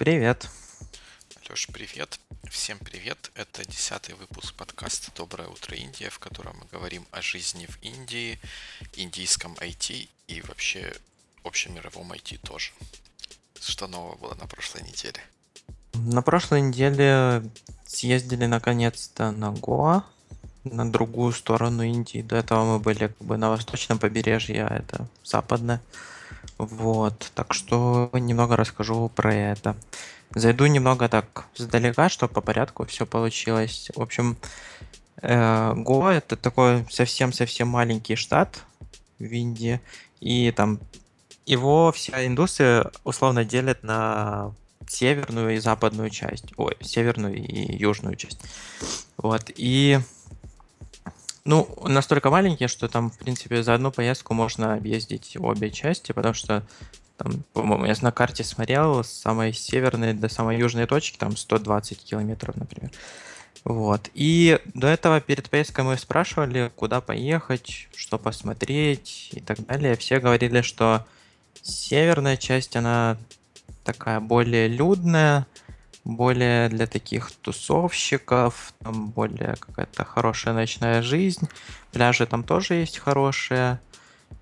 Привет. Леш, привет. Всем привет. Это десятый выпуск подкаста «Доброе утро, Индия», в котором мы говорим о жизни в Индии, индийском IT и вообще общемировом IT тоже. Что нового было на прошлой неделе? На прошлой неделе съездили наконец-то на Гоа, на другую сторону Индии. До этого мы были как бы на восточном побережье, а это западное. Вот, так что немного расскажу про это. Зайду немного так сдалека, чтобы по порядку все получилось. В общем, э, Гоа это такой совсем-совсем маленький штат в Индии, и там его вся индустрия условно делят на северную и западную часть. Ой, северную и южную часть. Вот. И ну, настолько маленькие, что там, в принципе, за одну поездку можно объездить обе части, потому что там, по-моему, я на карте смотрел, с самой северной до самой южной точки, там 120 километров, например. Вот. И до этого перед поездкой мы спрашивали, куда поехать, что посмотреть и так далее. Все говорили, что северная часть, она такая более людная, более для таких тусовщиков, там более какая-то хорошая ночная жизнь. Пляжи там тоже есть хорошие.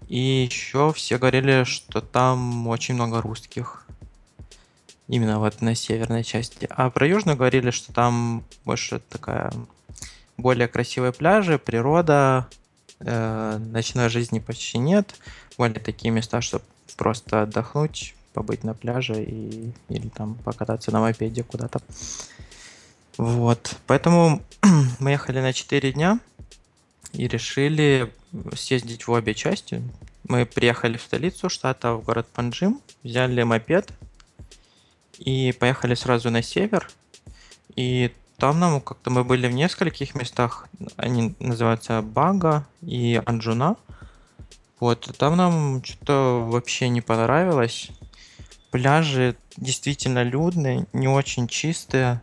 И еще все говорили, что там очень много русских. Именно вот на северной части. А про южную говорили, что там больше такая более красивые пляжи, природа, э, ночной жизни почти нет. Более такие места, чтобы просто отдохнуть, побыть на пляже и, или там покататься на мопеде куда-то. Вот. Поэтому мы ехали на 4 дня и решили съездить в обе части. Мы приехали в столицу штата, в город Панджим, взяли мопед и поехали сразу на север. И там нам как-то мы были в нескольких местах. Они называются Бага и Анджуна. Вот, там нам что-то вообще не понравилось. Пляжи действительно людные, не очень чистые.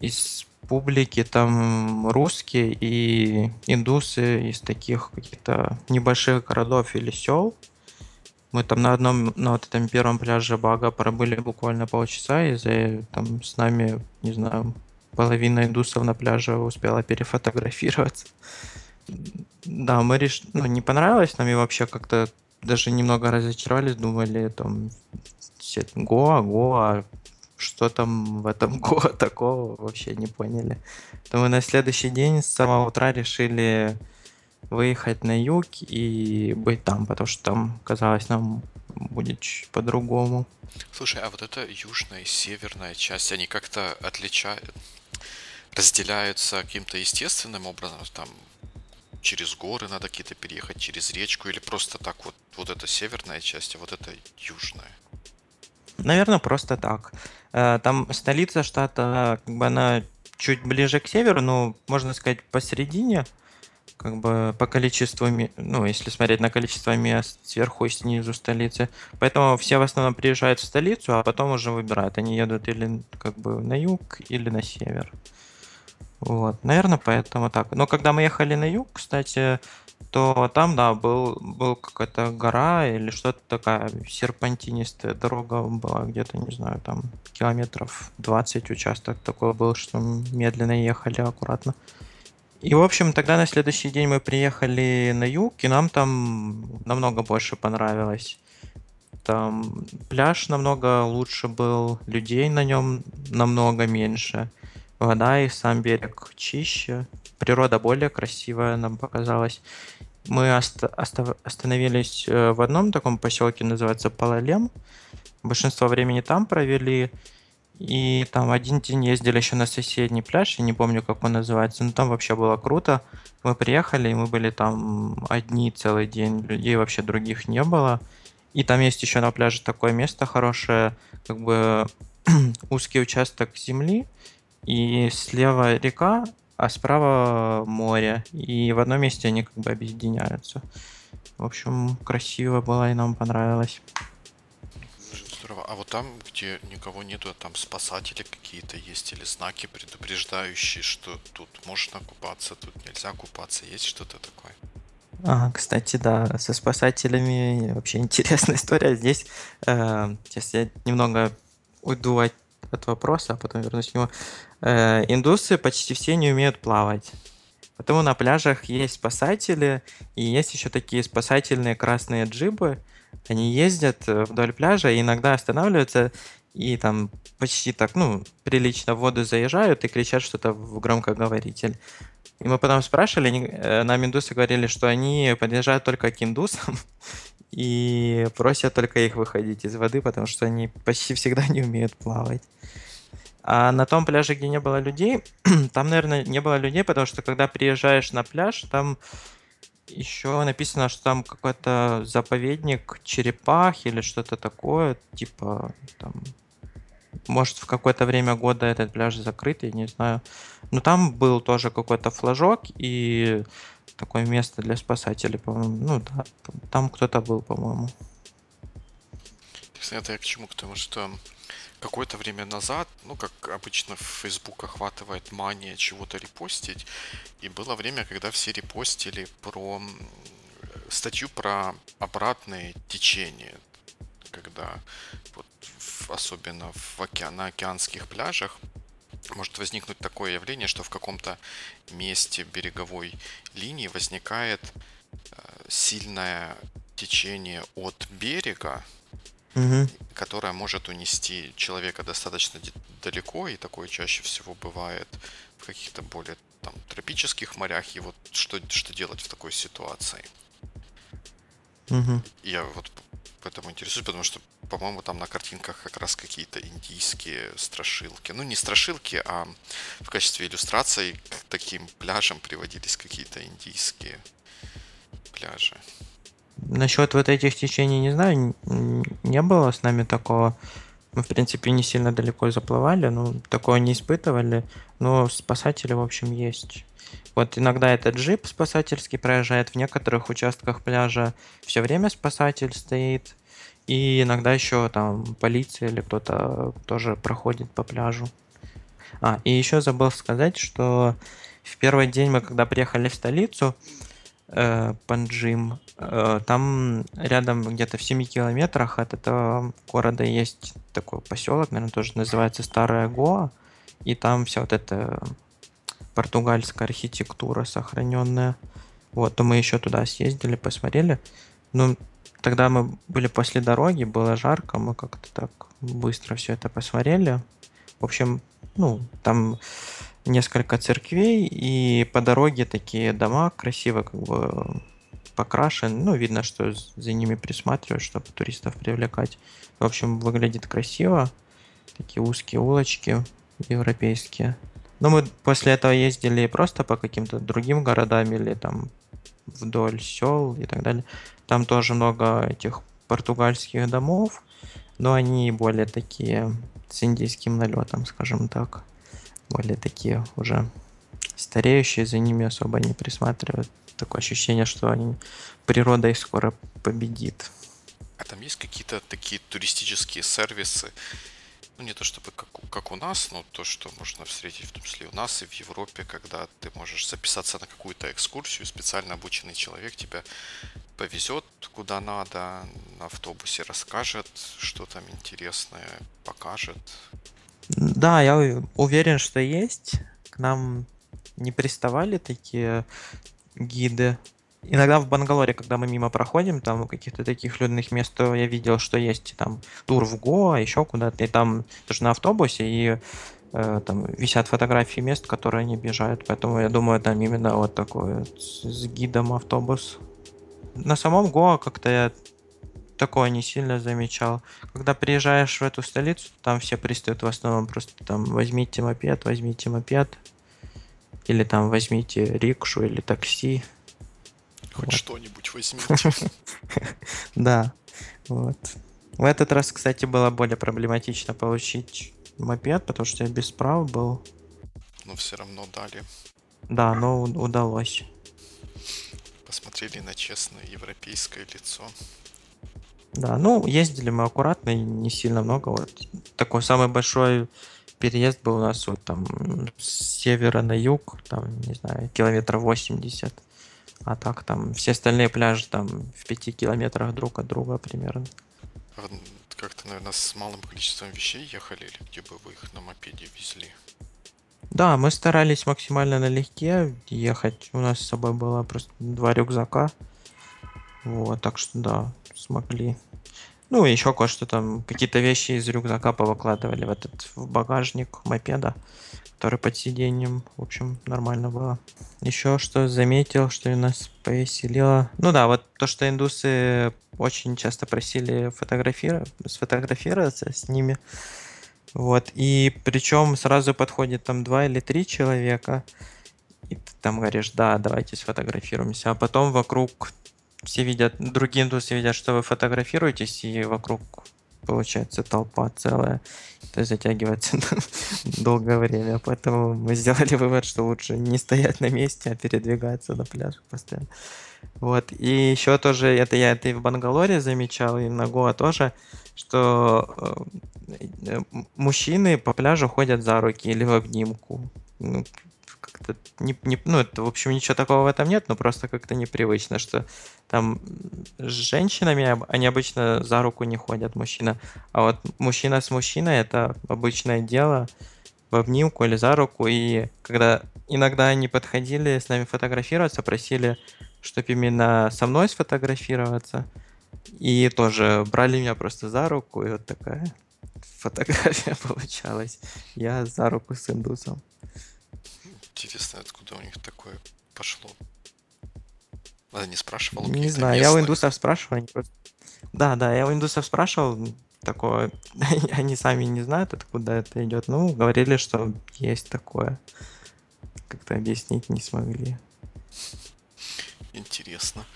Из публики там русские и индусы из таких каких-то небольших городов или сел. Мы там на одном, на вот этом первом пляже Бага пробыли буквально полчаса, и за там с нами, не знаю, половина индусов на пляже успела перефотографироваться. Да, мы реш... ну, не понравилось нам и вообще как-то даже немного разочаровались, думали, там, все, Гоа, Гоа, что там в этом Гоа такого, вообще не поняли. То мы на следующий день с самого утра решили выехать на юг и быть там, потому что там, казалось, нам будет чуть по-другому. Слушай, а вот эта южная и северная часть, они как-то отличают, разделяются каким-то естественным образом, там через горы надо какие-то переехать, через речку, или просто так вот, вот эта северная часть, а вот эта южная? Наверное, просто так. Э, там столица штата, как бы она чуть ближе к северу, но можно сказать посередине, как бы по количеству, ну, если смотреть на количество мест сверху и снизу столицы. Поэтому все в основном приезжают в столицу, а потом уже выбирают. Они едут или как бы на юг, или на север. Вот, наверное, поэтому так. Но когда мы ехали на юг, кстати, то там, да, был, был какая-то гора или что-то такая серпантинистая дорога была где-то, не знаю, там километров 20 участок такой был, что медленно ехали аккуратно. И, в общем, тогда на следующий день мы приехали на юг, и нам там намного больше понравилось. Там пляж намного лучше был, людей на нем намного меньше вода и сам берег чище, природа более красивая нам показалась. Мы ост- оста- остановились э, в одном таком поселке, называется Палалем. Большинство времени там провели. И там один день ездили еще на соседний пляж, я не помню, как он называется, но там вообще было круто. Мы приехали, и мы были там одни целый день, людей вообще других не было. И там есть еще на пляже такое место хорошее, как бы узкий участок земли, и слева река, а справа море. И в одном месте они как бы объединяются. В общем, красиво было и нам понравилось. Здорово. А вот там, где никого нету, а там спасатели какие-то есть или знаки предупреждающие, что тут можно купаться, тут нельзя купаться. Есть что-то такое? А, кстати, да, со спасателями вообще интересная история. Здесь, э, сейчас я немного уйду от, от вопроса, а потом вернусь к нему. Э, индусы почти все не умеют плавать. Поэтому на пляжах есть спасатели, и есть еще такие спасательные красные джибы. Они ездят э, вдоль пляжа и иногда останавливаются и там почти так, ну, прилично в воду заезжают и кричат что-то в громкоговоритель. И мы потом спрашивали, они, э, нам индусы говорили, что они подъезжают только к индусам и просят только их выходить из воды, потому что они почти всегда не умеют плавать. А на том пляже, где не было людей, там, наверное, не было людей, потому что когда приезжаешь на пляж, там еще написано, что там какой-то заповедник черепах или что-то такое, типа там может, в какое-то время года этот пляж закрыт, я не знаю. Но там был тоже какой-то флажок и такое место для спасателей, по-моему. Ну да, там, кто-то был, по-моему. Это я к чему? Потому что какое-то время назад, ну, как обычно в Facebook охватывает мания чего-то репостить, и было время, когда все репостили про статью про обратное течение, когда вот особенно в океан, на океанских пляжах может возникнуть такое явление, что в каком-то месте береговой линии возникает э, сильное течение от берега, угу. которое может унести человека достаточно далеко, и такое чаще всего бывает в каких-то более там, тропических морях. И вот что, что делать в такой ситуации? Угу. Я вот поэтому интересуюсь, потому что по-моему, там на картинках как раз какие-то индийские страшилки. Ну, не страшилки, а в качестве иллюстраций к таким пляжам приводились какие-то индийские пляжи. Насчет вот этих течений не знаю, не было с нами такого. Мы, в принципе, не сильно далеко заплывали, но такого не испытывали. Но спасатели, в общем, есть. Вот иногда этот джип спасательский проезжает в некоторых участках пляжа. Все время спасатель стоит. И иногда еще там полиция или кто-то тоже проходит по пляжу. А, и еще забыл сказать, что в первый день мы, когда приехали в столицу, э, Панджим, э, там рядом где-то в 7 километрах от этого города есть такой поселок, наверное, тоже называется Старая Гоа, и там вся вот эта португальская архитектура сохраненная. Вот, то мы еще туда съездили, посмотрели. Ну, Тогда мы были после дороги, было жарко, мы как-то так быстро все это посмотрели. В общем, ну, там несколько церквей, и по дороге такие дома красиво как бы покрашены. Ну, видно, что за ними присматривают, чтобы туристов привлекать. В общем, выглядит красиво. Такие узкие улочки европейские. Но мы после этого ездили просто по каким-то другим городам или там вдоль сел и так далее. Там тоже много этих португальских домов, но они более такие с индийским налетом, скажем так. Более такие уже стареющие, за ними особо не присматривают. Такое ощущение, что они, природа их скоро победит. А там есть какие-то такие туристические сервисы, ну не то чтобы как, как у нас, но то, что можно встретить в том числе и у нас, и в Европе, когда ты можешь записаться на какую-то экскурсию, специально обученный человек тебя повезет куда надо, на автобусе расскажет, что там интересное, покажет. Да, я уверен, что есть. К нам не приставали такие гиды Иногда в Бангалоре, когда мы мимо проходим, там каких-то таких людных мест, то я видел, что есть там тур в Гоа, еще куда-то, и там тоже на автобусе, и э, там висят фотографии мест, которые они объезжают, поэтому я думаю, там именно вот такой вот с гидом автобус. На самом Гоа как-то я такое не сильно замечал. Когда приезжаешь в эту столицу, там все пристают в основном просто там возьмите мопед, возьмите мопед, или там возьмите рикшу или такси. Хоть вот. что-нибудь возьмите. Да, вот. В этот раз, кстати, было более проблематично получить мопед, потому что я без прав был. Но все равно дали. Да, но удалось. Посмотрели на честное европейское лицо. Да, ну, ездили мы аккуратно, не сильно много. Вот такой самый большой переезд был у нас вот там с севера на юг, там, не знаю, километров 80. А так там все остальные пляжи там в пяти километрах друг от друга примерно. Как-то, наверное, с малым количеством вещей ехали, или где бы вы их на мопеде везли? Да, мы старались максимально налегке ехать. У нас с собой было просто два рюкзака. Вот, так что да, смогли. Ну, еще кое-что там, какие-то вещи из рюкзака повыкладывали в этот в багажник мопеда, который под сиденьем. В общем, нормально было. Еще что заметил, что нас повеселило. Ну да, вот то, что индусы очень часто просили фотографировать, сфотографироваться с ними. Вот, и причем сразу подходит там два или три человека, и ты там говоришь, да, давайте сфотографируемся, а потом вокруг все видят, другие индусы видят, что вы фотографируетесь, и вокруг получается толпа целая. Это затягивается долгое время. Поэтому мы сделали вывод, что лучше не стоять на месте, а передвигаться на пляж постоянно. Вот. И еще тоже, это я это и в Бангалоре замечал, и на Гоа тоже, что э, мужчины по пляжу ходят за руки или в обнимку. Как-то не, не, ну, это, в общем, ничего такого в этом нет, но просто как-то непривычно, что там с женщинами они обычно за руку не ходят, мужчина. А вот мужчина с мужчиной это обычное дело в обнимку или за руку. И когда иногда они подходили с нами фотографироваться, просили, чтобы именно со мной сфотографироваться. И тоже брали меня просто за руку, и вот такая фотография получалась. Я за руку с индусом. Интересно, откуда у них такое пошло. А не спрашивал? Не знаю, местных? я у индусов спрашивал. Они просто... Да, да, я у индусов спрашивал, такое, они сами не знают, откуда это идет. Ну, говорили, что есть такое. Как-то объяснить не смогли. Интересно.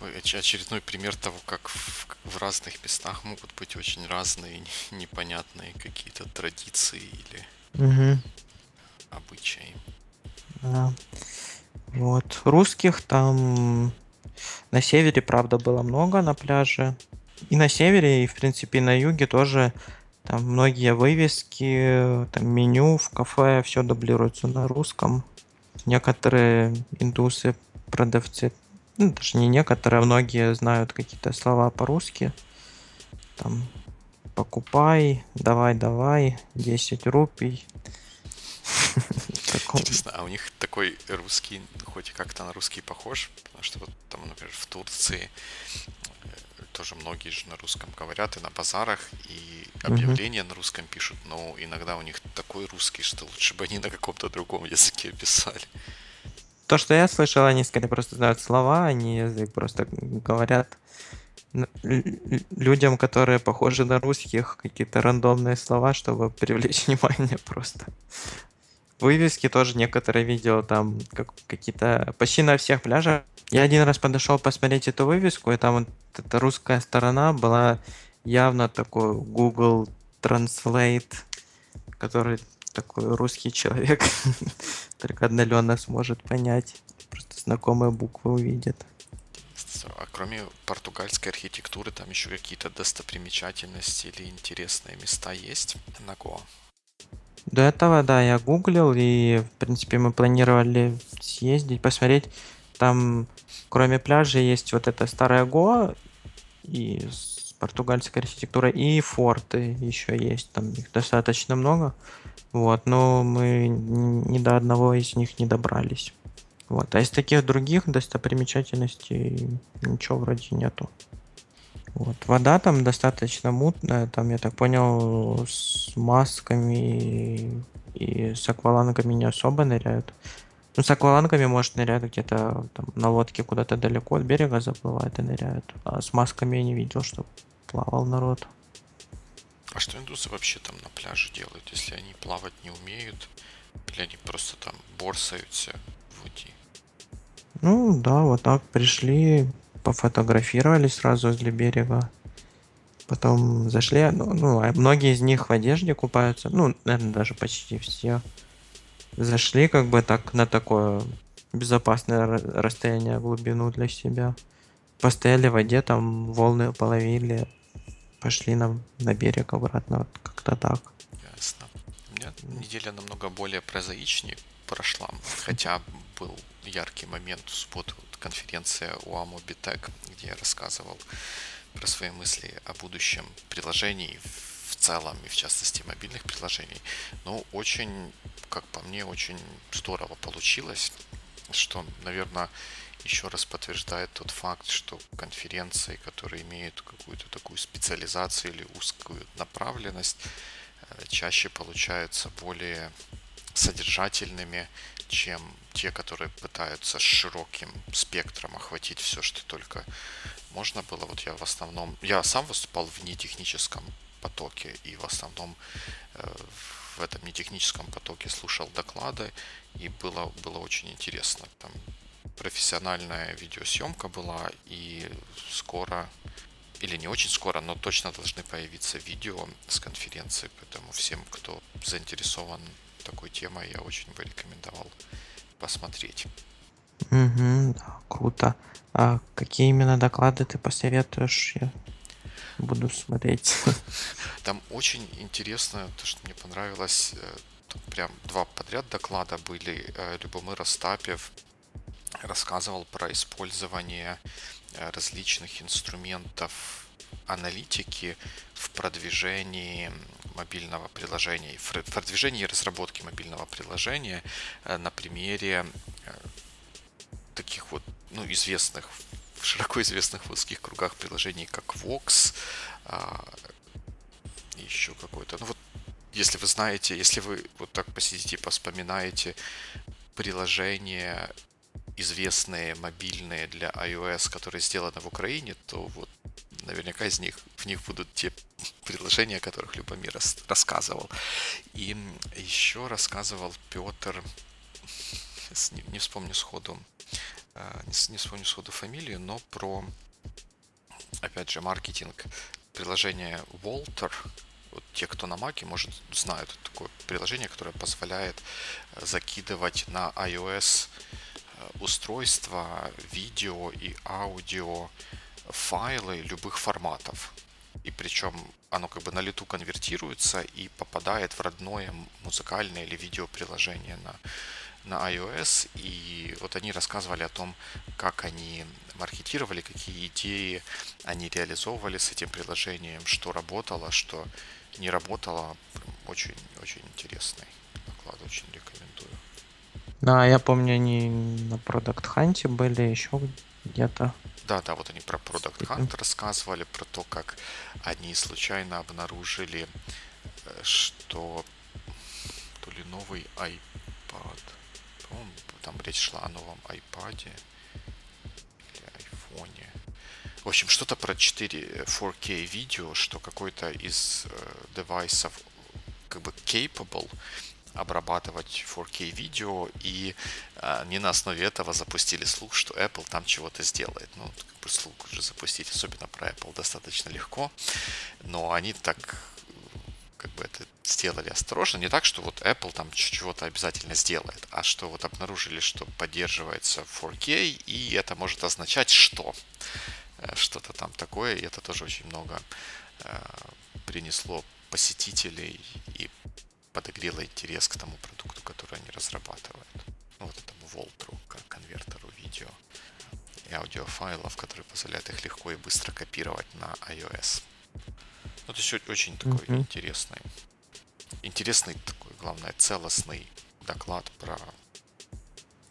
Очередной пример того, как в, в разных местах могут быть очень разные, непонятные какие-то традиции или угу. Обычаи. Да. Вот. Русских там на севере, правда, было много на пляже. И на севере, и, в принципе, на юге тоже там многие вывески, там меню в кафе, все дублируется на русском. Некоторые индусы, продавцы, ну, даже не некоторые, а многие знают какие-то слова по-русски. Там покупай, давай, давай, 10 рупий. Интересно, а у них такой русский, хоть как-то на русский похож, потому что вот там, например, в Турции э, тоже многие же на русском говорят и на базарах, и объявления mm-hmm. на русском пишут, но иногда у них такой русский, что лучше бы они на каком-то другом языке писали. То, что я слышал, они скорее просто знают слова, они язык просто говорят людям, которые похожи на русских, какие-то рандомные слова, чтобы привлечь внимание просто. Вывески тоже некоторые видел, там как, какие-то почти на всех пляжах. Я один раз подошел посмотреть эту вывеску, и там вот эта русская сторона была явно такой Google Translate, который такой русский человек только отдаленно сможет понять. Просто знакомые буквы увидит. А кроме португальской архитектуры, там еще какие-то достопримечательности или интересные места есть на Гоа? До этого, да, я гуглил, и, в принципе, мы планировали съездить, посмотреть. Там, кроме пляжа, есть вот эта старая Гоа и с португальской архитектурой, и форты еще есть. Там их достаточно много. Вот, но мы ни до одного из них не добрались. Вот. А из таких других достопримечательностей ничего вроде нету. Вот. Вода там достаточно мутная, там, я так понял, с масками и с аквалангами не особо ныряют. Ну, с аквалангами, может, ныряют где-то там на лодке куда-то далеко от берега заплывают и ныряют. А с масками я не видел, что плавал народ. А что индусы вообще там на пляже делают, если они плавать не умеют? Или они просто там борсаются в воде? Ну, да, вот так пришли, пофотографировали сразу возле берега. Потом зашли, ну, ну, а многие из них в одежде купаются, ну, наверное, даже почти все. Зашли как бы так на такое безопасное расстояние, глубину для себя. Постояли в воде, там волны половили, пошли нам на берег обратно, вот как-то так. Ясно. У меня неделя намного более прозаичнее прошла, хотя был яркий момент в субботу, конференция у Битек, где я рассказывал про свои мысли о будущем приложений в целом и в частности мобильных приложений. Ну, очень, как по мне, очень здорово получилось, что, наверное, еще раз подтверждает тот факт, что конференции, которые имеют какую-то такую специализацию или узкую направленность, э, чаще получаются более содержательными, чем те, которые пытаются широким спектром охватить все, что только можно было. Вот я в основном, я сам выступал в нетехническом потоке и в основном э, в этом нетехническом потоке слушал доклады и было, было очень интересно. Там профессиональная видеосъемка была, и скоро, или не очень скоро, но точно должны появиться видео с конференции, поэтому всем, кто заинтересован такой темой, я очень бы рекомендовал посмотреть. Угу, да, круто. А какие именно доклады ты посоветуешь? Я буду смотреть. Там очень интересно, то, что мне понравилось, э, прям два подряд доклада были. Э, Любомир Остапьев рассказывал про использование э, различных инструментов аналитики в продвижении мобильного приложения, в продвижении и разработке мобильного приложения э, на примере э, таких вот ну, известных, широко известных в узких кругах приложений, как Vox, а, еще какой-то. Ну вот, если вы знаете, если вы вот так посидите, поспоминаете приложение известные мобильные для iOS, которые сделаны в Украине, то вот наверняка из них в них будут те приложения, о которых Любомир рас, рассказывал. И еще рассказывал Петр, не, не вспомню сходу, а, не, не вспомню сходу фамилию, но про, опять же, маркетинг приложения Walter, вот те, кто на Маке, может, знают такое приложение, которое позволяет э, закидывать на iOS устройства видео и аудио файлы любых форматов. И причем оно как бы на лету конвертируется и попадает в родное музыкальное или видео приложение на, на iOS. И вот они рассказывали о том, как они маркетировали, какие идеи они реализовывали с этим приложением, что работало, что не работало. Очень-очень интересный доклад, очень рекомендую. Да, я помню, они на Product Hunt были еще где-то. Да, да, вот они про Product Hunt рассказывали, про то, как они случайно обнаружили, э, что то ли новый iPad, по-моему, там речь шла о новом iPad или iPhone. В общем, что-то про 4 4K видео, что какой-то из э, девайсов как бы capable обрабатывать 4K видео, и э, не на основе этого запустили слух, что Apple там чего-то сделает. Ну, как бы слух уже запустить, особенно про Apple, достаточно легко, но они так как бы это сделали осторожно. Не так, что вот Apple там чего-то обязательно сделает, а что вот обнаружили, что поддерживается 4K, и это может означать что? Э, что-то там такое, и это тоже очень много э, принесло посетителей и подогрело интерес к тому продукту, который они разрабатывают. Ну, вот этому Волтру, как конвертеру видео и аудиофайлов, который позволяет их легко и быстро копировать на iOS. Ну, то есть очень такой mm-hmm. интересный, интересный такой, главное, целостный доклад про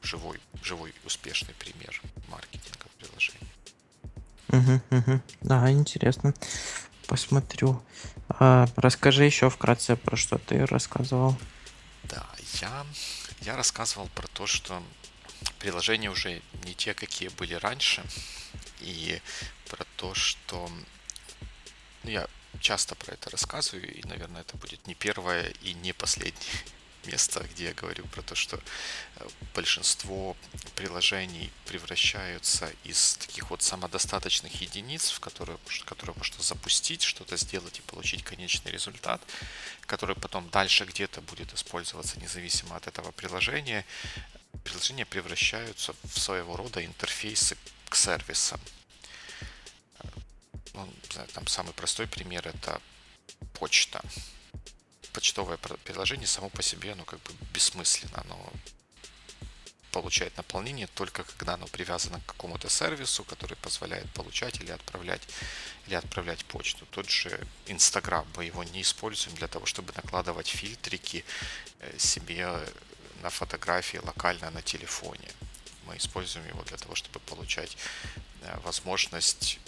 живой, живой успешный пример маркетинга в приложении. Угу, угу. Да, интересно. Посмотрю. А, расскажи еще вкратце про что ты рассказывал. Да, я, я рассказывал про то, что приложения уже не те, какие были раньше, и про то, что ну, я часто про это рассказываю, и, наверное, это будет не первое и не последнее место, где я говорю про то, что э, большинство приложений превращаются из таких вот самодостаточных единиц, в которые, которые можно запустить, что-то сделать и получить конечный результат, который потом дальше где-то будет использоваться независимо от этого приложения. Приложения превращаются в своего рода интерфейсы к сервисам. Э, ну, там самый простой пример это почта почтовое приложение само по себе, оно как бы бессмысленно, оно получает наполнение только когда оно привязано к какому-то сервису, который позволяет получать или отправлять, или отправлять почту. Тот же Инстаграм, мы его не используем для того, чтобы накладывать фильтрики э, себе на фотографии локально на телефоне. Мы используем его для того, чтобы получать э, возможность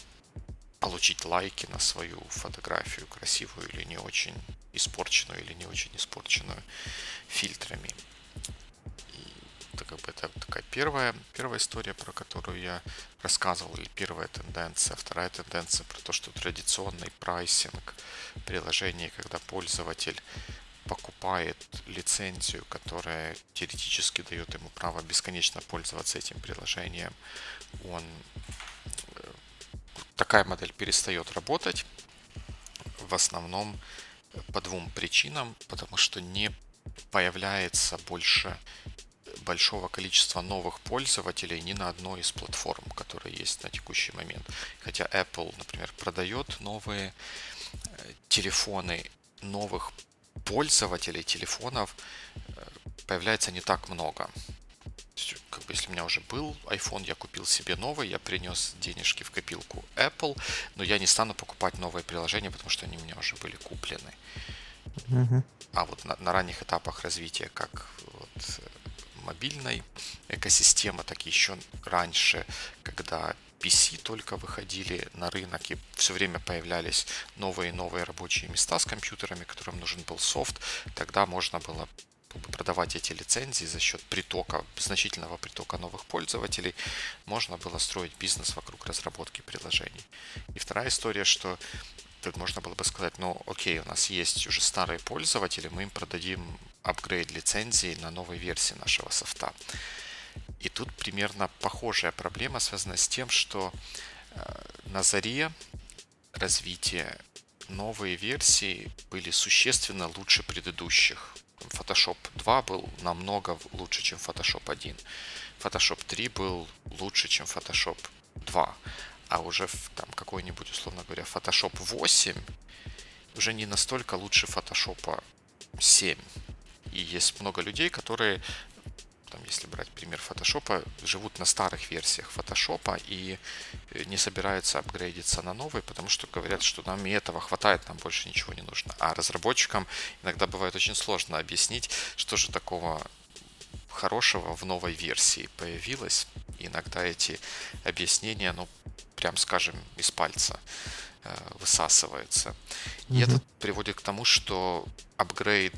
получить лайки на свою фотографию, красивую или не очень испорченную, или не очень испорченную фильтрами. И это как бы это такая первая, первая история, про которую я рассказывал, или первая тенденция. Вторая тенденция про то, что традиционный прайсинг приложения, когда пользователь покупает лицензию, которая теоретически дает ему право бесконечно пользоваться этим приложением, он такая модель перестает работать в основном по двум причинам, потому что не появляется больше большого количества новых пользователей ни на одной из платформ, которые есть на текущий момент. Хотя Apple, например, продает новые э, телефоны, новых пользователей телефонов э, появляется не так много как бы если у меня уже был iPhone, я купил себе новый, я принес денежки в копилку Apple, но я не стану покупать новые приложения, потому что они у меня уже были куплены. Uh-huh. А вот на, на ранних этапах развития, как вот, мобильной экосистемы, так и еще раньше, когда PC только выходили на рынок и все время появлялись новые и новые рабочие места с компьютерами, которым нужен был софт, тогда можно было продавать эти лицензии за счет притока, значительного притока новых пользователей, можно было строить бизнес вокруг разработки приложений. И вторая история, что тут можно было бы сказать, ну окей, у нас есть уже старые пользователи, мы им продадим апгрейд лицензии на новой версии нашего софта. И тут примерно похожая проблема связана с тем, что э, на заре развития новые версии были существенно лучше предыдущих. Photoshop 2 был намного лучше, чем Photoshop 1. Photoshop 3 был лучше, чем Photoshop 2. А уже там какой-нибудь, условно говоря, Photoshop 8 уже не настолько лучше Photoshop 7. И есть много людей, которые там, если брать пример фотошопа, живут на старых версиях фотошопа и э, не собираются апгрейдиться на новые, потому что говорят, что нам и этого хватает, нам больше ничего не нужно. А разработчикам иногда бывает очень сложно объяснить, что же такого хорошего в новой версии появилось. И иногда эти объяснения, ну, прям скажем, из пальца э, высасываются. И mm-hmm. это приводит к тому, что апгрейд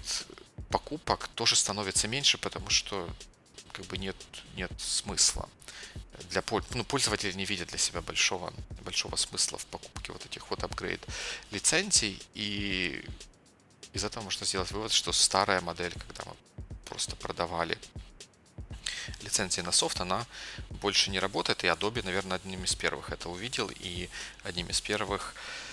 покупок тоже становится меньше, потому что как бы нет, нет смысла. Для ну, пользователи не видят для себя большого, большого смысла в покупке вот этих вот апгрейд лицензий. И из этого можно сделать вывод, что старая модель, когда мы просто продавали лицензии на софт, она больше не работает. И Adobe, наверное, одним из первых это увидел. И одним из первых э,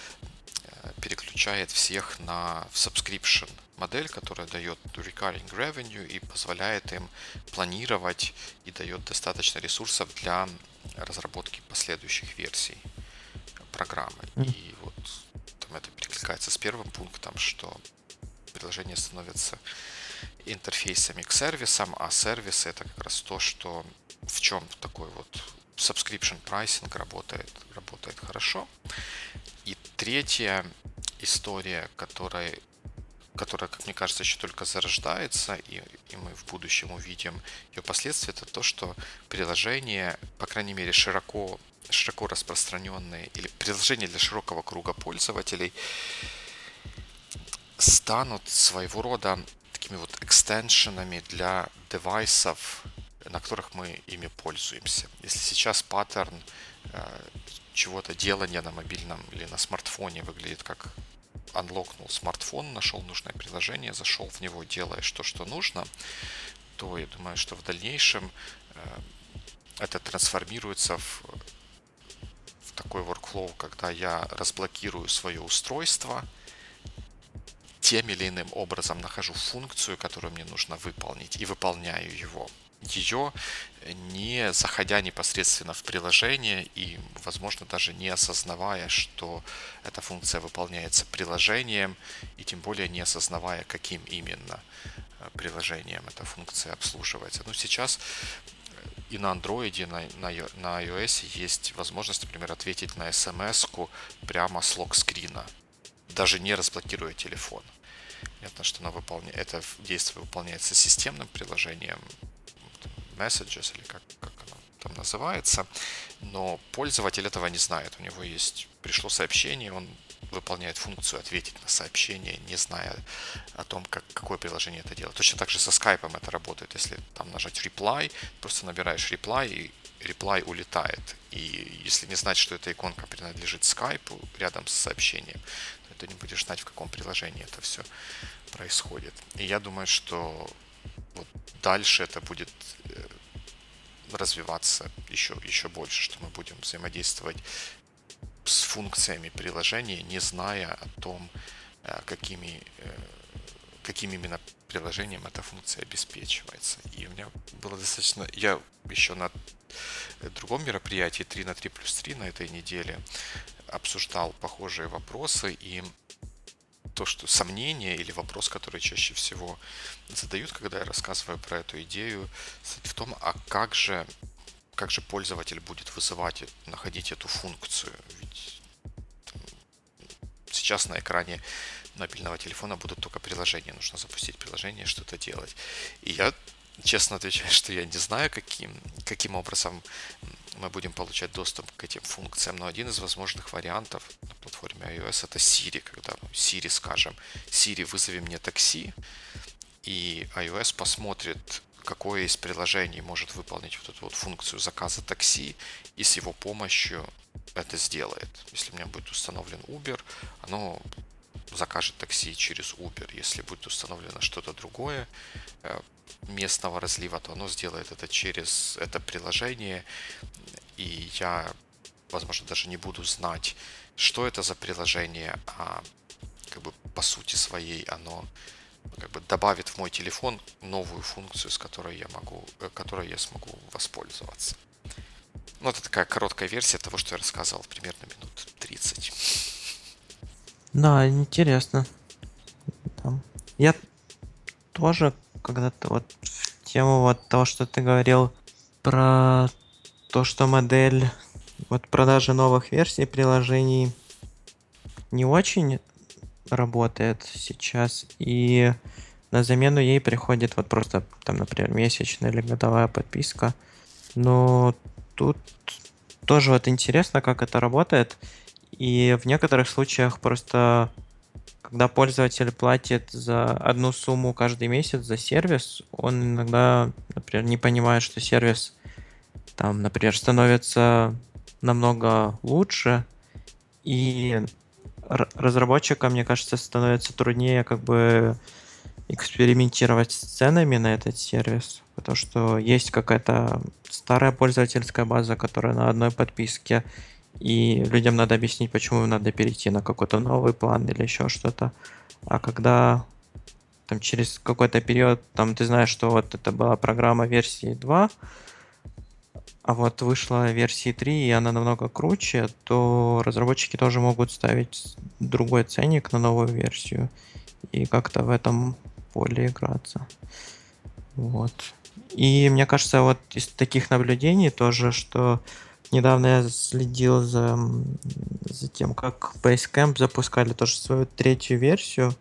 переключает всех на subscription модель, которая дает recurring revenue и позволяет им планировать и дает достаточно ресурсов для разработки последующих версий программы. И вот там это перекликается с первым пунктом, что приложения становятся интерфейсами к сервисам, а сервисы это как раз то, что в чем такой вот subscription pricing работает, работает хорошо. И третья история, которая которая, как мне кажется, еще только зарождается, и, и мы в будущем увидим ее последствия, это то, что приложения, по крайней мере, широко, широко распространенные, или приложения для широкого круга пользователей, станут своего рода такими вот экстеншенами для девайсов, на которых мы ими пользуемся. Если сейчас паттерн э, чего-то делания на мобильном или на смартфоне выглядит как анлокнул смартфон, нашел нужное приложение, зашел в него, делая то, что нужно, то я думаю, что в дальнейшем э, это трансформируется в, в такой workflow, когда я разблокирую свое устройство, тем или иным образом нахожу функцию, которую мне нужно выполнить, и выполняю его ее, не заходя непосредственно в приложение и, возможно, даже не осознавая, что эта функция выполняется приложением, и тем более не осознавая, каким именно э, приложением эта функция обслуживается. Ну, сейчас и на Android, и на, iOS есть возможность, например, ответить на смс прямо с лог-скрина, даже не разблокируя телефон. Понятно, что она выполняет, это действие выполняется системным приложением, Messages или как, как оно там называется, но пользователь этого не знает. У него есть, пришло сообщение, он выполняет функцию ответить на сообщение, не зная о том, как, какое приложение это делает. Точно так же со скайпом это работает. Если там нажать reply, просто набираешь reply, и reply улетает. И если не знать, что эта иконка принадлежит скайпу рядом с сообщением, то ты не будешь знать, в каком приложении это все происходит. И я думаю, что вот дальше это будет э, развиваться еще, еще больше, что мы будем взаимодействовать с функциями приложения, не зная о том, э, какими, э, каким именно приложением эта функция обеспечивается. И у меня было достаточно... Я еще на другом мероприятии 3 на 3 плюс 3 на этой неделе обсуждал похожие вопросы, и то, что сомнение или вопрос, который чаще всего задают, когда я рассказываю про эту идею, в том, а как же, как же пользователь будет вызывать, находить эту функцию? Ведь сейчас на экране мобильного телефона будут только приложения. Нужно запустить приложение, что-то делать. И я честно отвечаю, что я не знаю, каким, каким образом мы будем получать доступ к этим функциям. Но один из возможных вариантов на платформе iOS это Siri, когда Siri скажем, Siri, вызови мне такси, и iOS посмотрит, какое из приложений может выполнить вот эту вот функцию заказа такси, и с его помощью это сделает. Если у меня будет установлен Uber, оно закажет такси через Uber. Если будет установлено что-то другое, э, местного разлива, то оно сделает это через это приложение. И я, возможно, даже не буду знать, что это за приложение, а как бы по сути своей оно как бы добавит в мой телефон новую функцию, с которой я могу, э, которой я смогу воспользоваться. Ну, это такая короткая версия того, что я рассказывал, примерно минут 30. Да, интересно. Я тоже когда-то вот в тему вот того, что ты говорил про то, что модель вот продажи новых версий приложений не очень работает сейчас, и на замену ей приходит вот просто там, например, месячная или годовая подписка. Но тут тоже вот интересно, как это работает. И в некоторых случаях просто когда пользователь платит за одну сумму каждый месяц за сервис, он иногда, например, не понимает, что сервис там, например, становится намного лучше, и разработчикам, мне кажется, становится труднее как бы экспериментировать с ценами на этот сервис, потому что есть какая-то старая пользовательская база, которая на одной подписке, и людям надо объяснить, почему им надо перейти на какой-то новый план или еще что-то. А когда там через какой-то период, там ты знаешь, что вот это была программа версии 2, а вот вышла версии 3, и она намного круче, то разработчики тоже могут ставить другой ценник на новую версию и как-то в этом поле играться. Вот. И мне кажется, вот из таких наблюдений тоже, что Недавно я следил за, за тем, как Basecamp запускали тоже свою третью версию.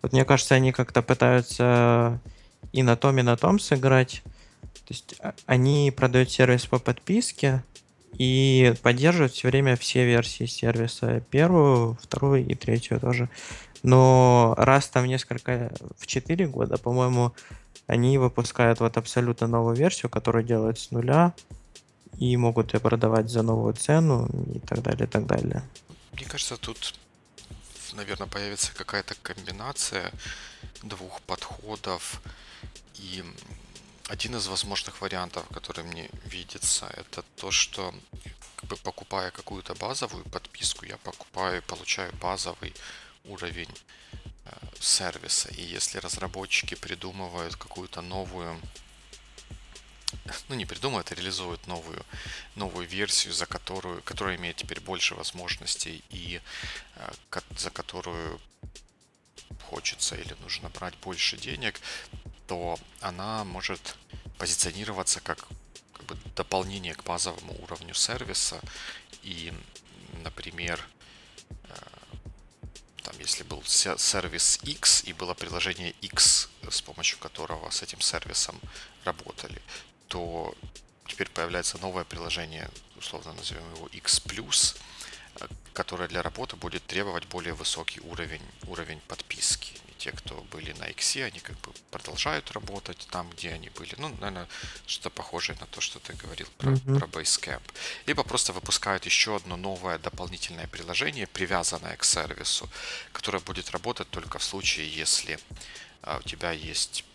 Вот мне кажется, они как-то пытаются и на том, и на том сыграть. То есть а, они продают сервис по подписке и поддерживают все время все версии сервиса. Первую, вторую и третью тоже. Но раз там несколько, в 4 года, по-моему, они выпускают вот абсолютно новую версию, которую делают с нуля и могут ее продавать за новую цену и так далее, и так далее. Мне кажется, тут, наверное, появится какая-то комбинация двух подходов. И один из возможных вариантов, который мне видится, это то, что как бы покупая какую-то базовую подписку, я покупаю и получаю базовый уровень э, сервиса. И если разработчики придумывают какую-то новую ну не придумывают, а реализуют новую, новую версию, за которую, которая имеет теперь больше возможностей и э, за которую хочется или нужно брать больше денег, то она может позиционироваться как, как бы дополнение к базовому уровню сервиса. И, например, э, там, если был сервис X и было приложение X, с помощью которого с этим сервисом работали, то теперь появляется новое приложение, условно назовем его X+, которое для работы будет требовать более высокий уровень, уровень подписки. И те, кто были на X, они как бы продолжают работать там, где они были. Ну, наверное, что-то похожее на то, что ты говорил про, mm-hmm. про Basecamp. Либо просто выпускают еще одно новое дополнительное приложение, привязанное к сервису, которое будет работать только в случае, если а, у тебя есть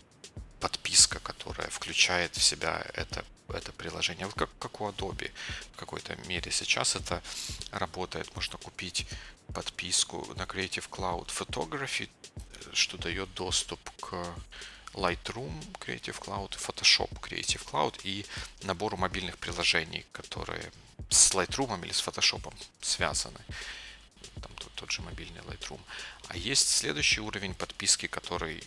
подписка, которая включает в себя это это приложение. Вот как, как у Adobe в какой-то мере сейчас это работает. Можно купить подписку на Creative Cloud Photography, что дает доступ к Lightroom Creative Cloud, Photoshop Creative Cloud и набору мобильных приложений, которые с Lightroom или с Photoshop связаны. Там тот, тот же мобильный Lightroom. А есть следующий уровень подписки, который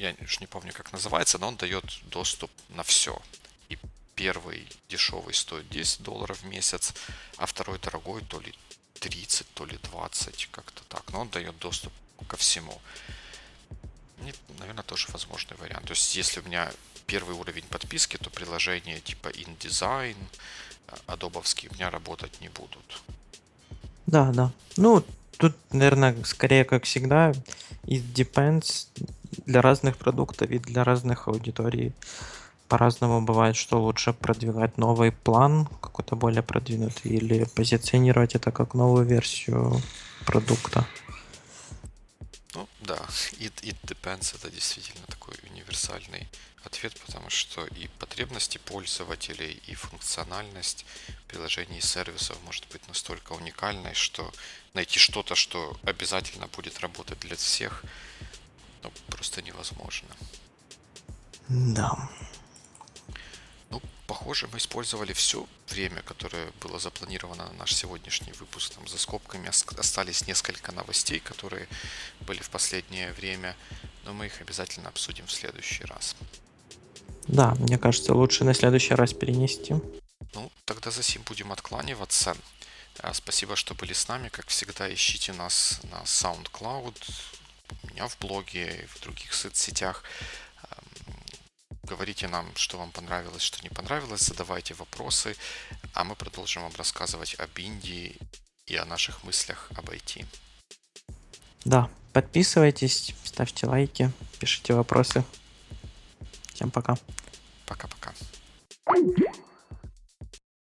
я уж не помню, как называется, но он дает доступ на все. И первый дешевый стоит 10 долларов в месяц, а второй дорогой то ли 30, то ли 20, как-то так. Но он дает доступ ко всему. И, наверное, тоже возможный вариант. То есть, если у меня первый уровень подписки, то приложения типа InDesign, адобовские у меня работать не будут. Да, да. Ну, тут, наверное, скорее, как всегда, it depends для разных продуктов и для разных аудиторий по-разному бывает, что лучше продвигать новый план, какой-то более продвинутый, или позиционировать это как новую версию продукта. Да, it, it depends, это действительно такой универсальный ответ, потому что и потребности пользователей, и функциональность приложений и сервисов может быть настолько уникальной, что найти что-то, что обязательно будет работать для всех, ну, просто невозможно. Да. Похоже, мы использовали все время, которое было запланировано на наш сегодняшний выпуск. Там за скобками остались несколько новостей, которые были в последнее время, но мы их обязательно обсудим в следующий раз. Да, мне кажется, лучше на следующий раз перенести. Ну, тогда за сим будем откланиваться. А, спасибо, что были с нами. Как всегда, ищите нас на SoundCloud, у меня в блоге и в других соцсетях. Говорите нам, что вам понравилось, что не понравилось, задавайте вопросы, а мы продолжим вам рассказывать об Индии и о наших мыслях об IT. Да, подписывайтесь, ставьте лайки, пишите вопросы. Всем пока. Пока-пока.